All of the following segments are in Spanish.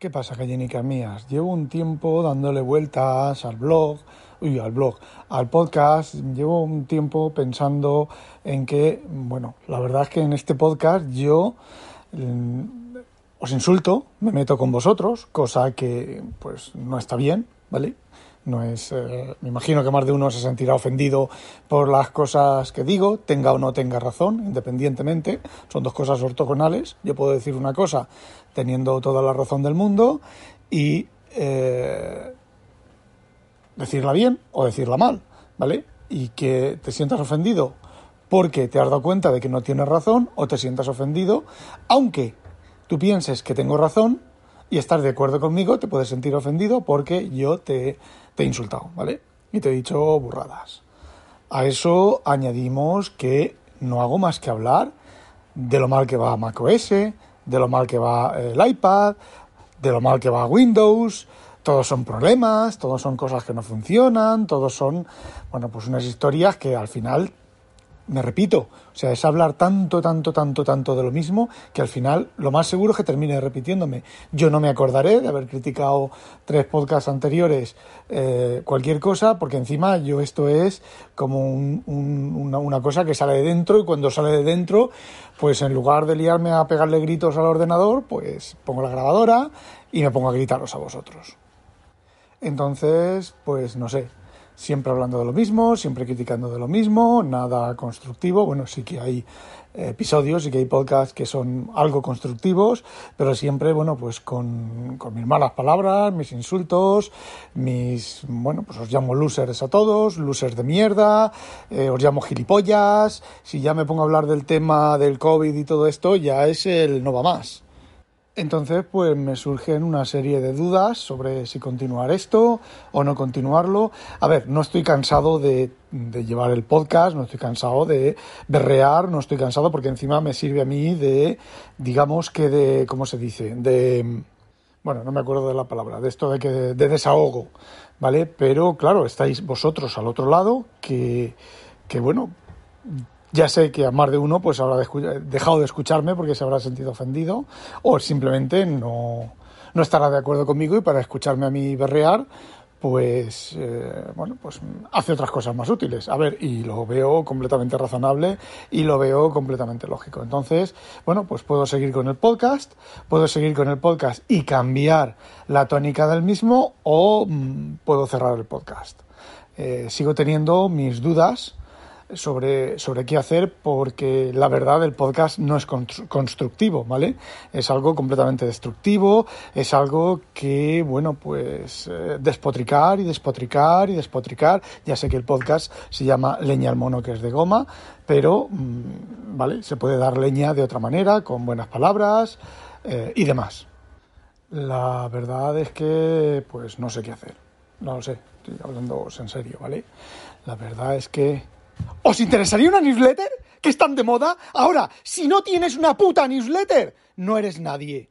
¿Qué pasa, gallinicas mías? Llevo un tiempo dándole vueltas al blog, uy, al blog, al podcast. Llevo un tiempo pensando en que, bueno, la verdad es que en este podcast yo mm, os insulto, me meto con vosotros, cosa que, pues, no está bien, ¿vale? No es, eh, me imagino que más de uno se sentirá ofendido por las cosas que digo, tenga o no tenga razón, independientemente. Son dos cosas ortogonales. Yo puedo decir una cosa teniendo toda la razón del mundo y eh, decirla bien o decirla mal, ¿vale? Y que te sientas ofendido porque te has dado cuenta de que no tienes razón o te sientas ofendido, aunque tú pienses que tengo razón y estás de acuerdo conmigo, te puedes sentir ofendido porque yo te, te he insultado, ¿vale? Y te he dicho burradas. A eso añadimos que no hago más que hablar de lo mal que va macOS, de lo mal que va el iPad, de lo mal que va Windows, todos son problemas, todos son cosas que no funcionan, todos son, bueno, pues unas historias que al final me repito, o sea, es hablar tanto, tanto, tanto, tanto de lo mismo que al final lo más seguro es que termine repitiéndome. Yo no me acordaré de haber criticado tres podcasts anteriores eh, cualquier cosa, porque encima yo esto es como una, una, cosa que sale de dentro y cuando sale de dentro, pues en lugar de liarme a pegarle gritos al ordenador, pues pongo la grabadora y me pongo a gritaros a vosotros. Entonces, pues no sé, siempre hablando de lo mismo, siempre criticando de lo mismo, nada constructivo. Bueno, sí que hay episodios, sí que hay podcasts que son algo constructivos, pero siempre, bueno, pues con, mis malas palabras, mis insultos, mis, bueno, pues os llamo losers a todos, losers de mierda, eh, os llamo gilipollas, si ya me pongo a hablar del tema del COVID y todo esto, ya es el no va más. Entonces, pues me surgen una serie de dudas sobre si continuar esto o no continuarlo. A ver, no estoy cansado de, llevar el podcast, no estoy cansado de berrear, no estoy cansado porque encima me sirve a mí de, digamos que de, ¿cómo se dice? De, bueno, no me acuerdo de la palabra, de esto de que de desahogo, ¿vale? Pero claro, estáis vosotros al otro lado que, que bueno, ya sé que a más de uno pues habrá dejado de escucharme porque se habrá sentido ofendido o simplemente no, no estará de acuerdo conmigo y para escucharme a mí berrear pues eh, bueno pues hace otras cosas más útiles. A ver y lo veo completamente razonable y lo veo completamente lógico. Entonces bueno pues puedo seguir con el podcast puedo seguir con el podcast y cambiar la tónica del mismo o mm, puedo cerrar el podcast. Eh, sigo teniendo mis dudas sobre, sobre qué hacer porque la verdad el podcast no es constructivo, ¿vale? Es algo completamente destructivo, es algo que, bueno, pues eh, despotricar y despotricar y despotricar. Ya sé que el podcast se llama Leña al mono que es de goma, pero, mm, ¿vale? Se puede dar leña de otra manera, con buenas palabras eh, y demás. La verdad es que, pues no sé qué hacer. No lo sé, estoy hablando en serio, ¿vale? La verdad es que ¿Os interesaría una newsletter? ¿Que están de moda? Ahora, si no tienes una puta newsletter, no eres nadie.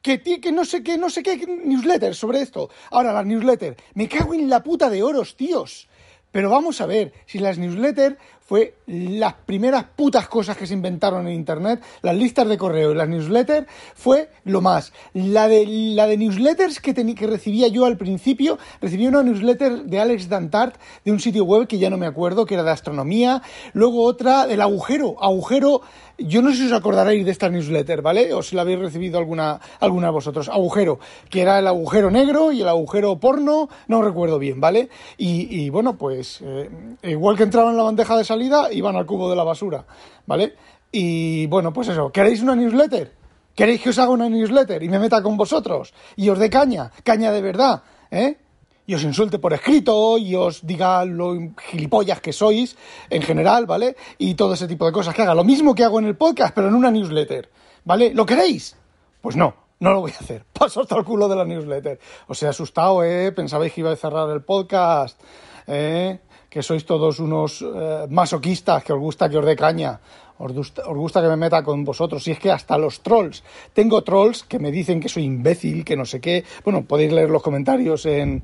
Que, que no sé qué, no sé qué newsletter sobre esto. Ahora, la newsletter. Me cago en la puta de oros, tíos. Pero vamos a ver, si las newsletters fue las primeras putas cosas que se inventaron en Internet, las listas de correo y las newsletters, fue lo más. La de, la de newsletters que, que recibía yo al principio, recibí una newsletter de Alex Dantart de un sitio web que ya no me acuerdo, que era de astronomía, luego otra del agujero, agujero yo no sé si os acordaréis de esta newsletter, ¿vale? O si la habéis recibido alguna, alguna de vosotros. Agujero, que era el agujero negro y el agujero porno, no recuerdo bien, ¿vale? Y, bueno, pues eh, igual que entraban en la bandeja de salida, iban al cubo de la basura, ¿vale? Y bueno, pues eso, ¿queréis una newsletter? ¿Queréis que os haga una newsletter y me meta con vosotros? Y os dé caña, caña de verdad, ¿eh? y os insulte por escrito y os diga lo gilipollas que sois en general, ¿vale? Y todo ese tipo de cosas que haga. Lo mismo que hago en el podcast, pero en una newsletter, ¿vale? ¿Lo queréis? Pues no, no lo voy a hacer. Paso hasta el culo de la newsletter. Os he asustado, ¿eh? Pensabais que iba a cerrar el podcast, ¿eh? Que sois todos unos eh, masoquistas, que os gusta que os dé caña. Os gusta, os gusta, que me meta con vosotros. Y es que hasta los trolls. Tengo trolls que me dicen que soy imbécil, que no sé qué. Bueno, podéis leer los comentarios en,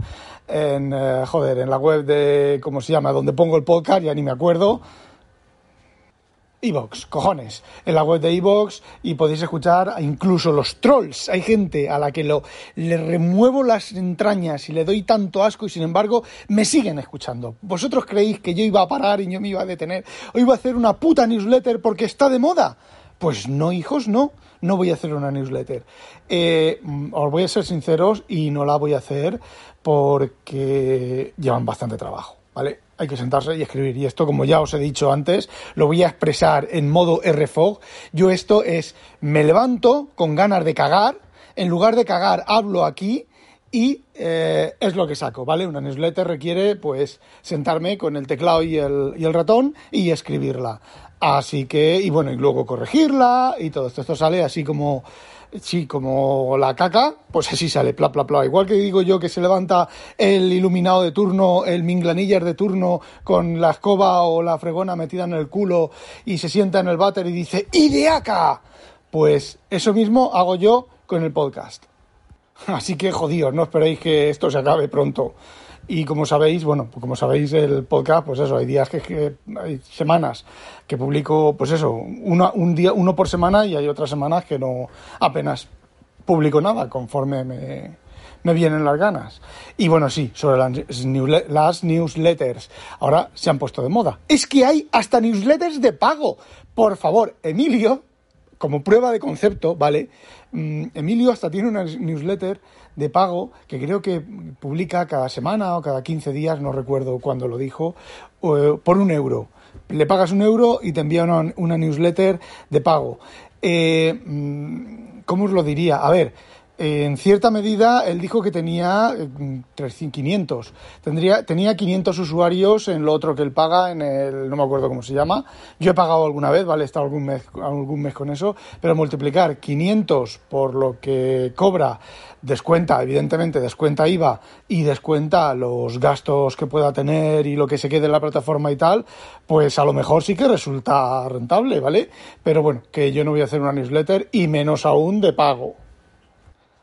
en eh, joder, en la web de, ¿cómo se llama? Donde pongo el podcast, ya ni me acuerdo. Evox, cojones, en la web de Evox y podéis escuchar incluso los trolls. Hay gente a la que lo, le remuevo las entrañas y le doy tanto asco y sin embargo me siguen escuchando. ¿Vosotros creéis que yo iba a parar y yo me iba a detener o iba a hacer una puta newsletter porque está de moda? Pues no, hijos, no. No voy a hacer una newsletter. Eh, os voy a ser sinceros y no la voy a hacer porque llevan bastante trabajo, ¿vale? Hay que sentarse y escribir. Y esto, como ya os he dicho antes, lo voy a expresar en modo RFOG. Yo esto es, me levanto con ganas de cagar, en lugar de cagar hablo aquí y eh, es lo que saco, ¿vale? Una newsletter requiere, pues, sentarme con el teclado y el, y el ratón y escribirla. Así que, y bueno, y luego corregirla y todo esto. Esto sale así como Sí, como la caca, pues así sale, pla, pla, pla. Igual que digo yo que se levanta el iluminado de turno, el minglaniller de turno, con la escoba o la fregona metida en el culo y se sienta en el váter y dice ¡Ideaca! Pues eso mismo hago yo con el podcast. Así que jodidos, no esperéis que esto se acabe pronto. Y como sabéis, bueno, pues como sabéis el podcast, pues eso, hay días que, hay semanas que publico, pues eso, un día, uno por semana y hay otras semanas que no apenas publico nada conforme me, vienen las ganas. Y bueno, sí, sobre las newsletters. Ahora se han puesto de moda. Es que hay hasta newsletters de pago. Por favor, Emilio, como prueba de concepto, ¿vale? Mm, Emilio hasta tiene una newsletter de pago que creo que publica cada semana o cada 15 días, no recuerdo cuándo lo dijo, por un euro. Le pagas un euro y te envía una, newsletter de pago. Eh, mm, ¿Cómo os lo diría? A ver, en cierta medida él dijo que tenía 500. Eh, Tendría, tenía 500 usuarios en lo otro que él paga, en el, no me acuerdo cómo se llama. Yo he pagado alguna vez, vale, he estado algún mes, algún mes con eso, pero multiplicar 500 por lo que cobra, descuenta, evidentemente, descuenta IVA y descuenta los gastos que pueda tener y lo que se quede en la plataforma y tal, pues a lo mejor sí que resulta rentable, ¿vale? Pero bueno, que yo no voy a hacer una newsletter y menos aún de pago.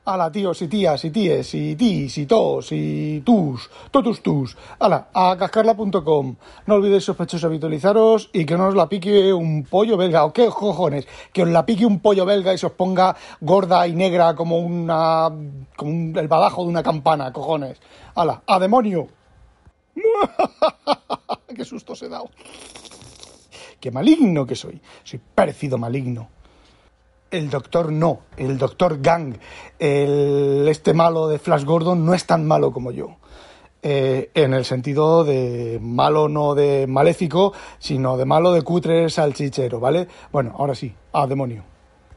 Ala, tíos y tías y tíes y tis y tos y tus, totus tus. Ala, a cascarla.com. No olvidéis sospechosos habitualizaros y que no os la pique un pollo belga. ¿O qué cojones? Que os la pique un pollo belga y se os ponga gorda y negra como una. como el badajo de una campana, cojones. Ala, a demonio. ¡Qué susto se he dado! ¡Qué maligno que soy! Soy parecido maligno el doctor no, el doctor Gang, el, este malo de Flash Gordon no es tan malo como yo. Eh, en el sentido de malo no de maléfico, sino de malo de cutre salchichero, ¿vale? Bueno, ahora sí, a demonio.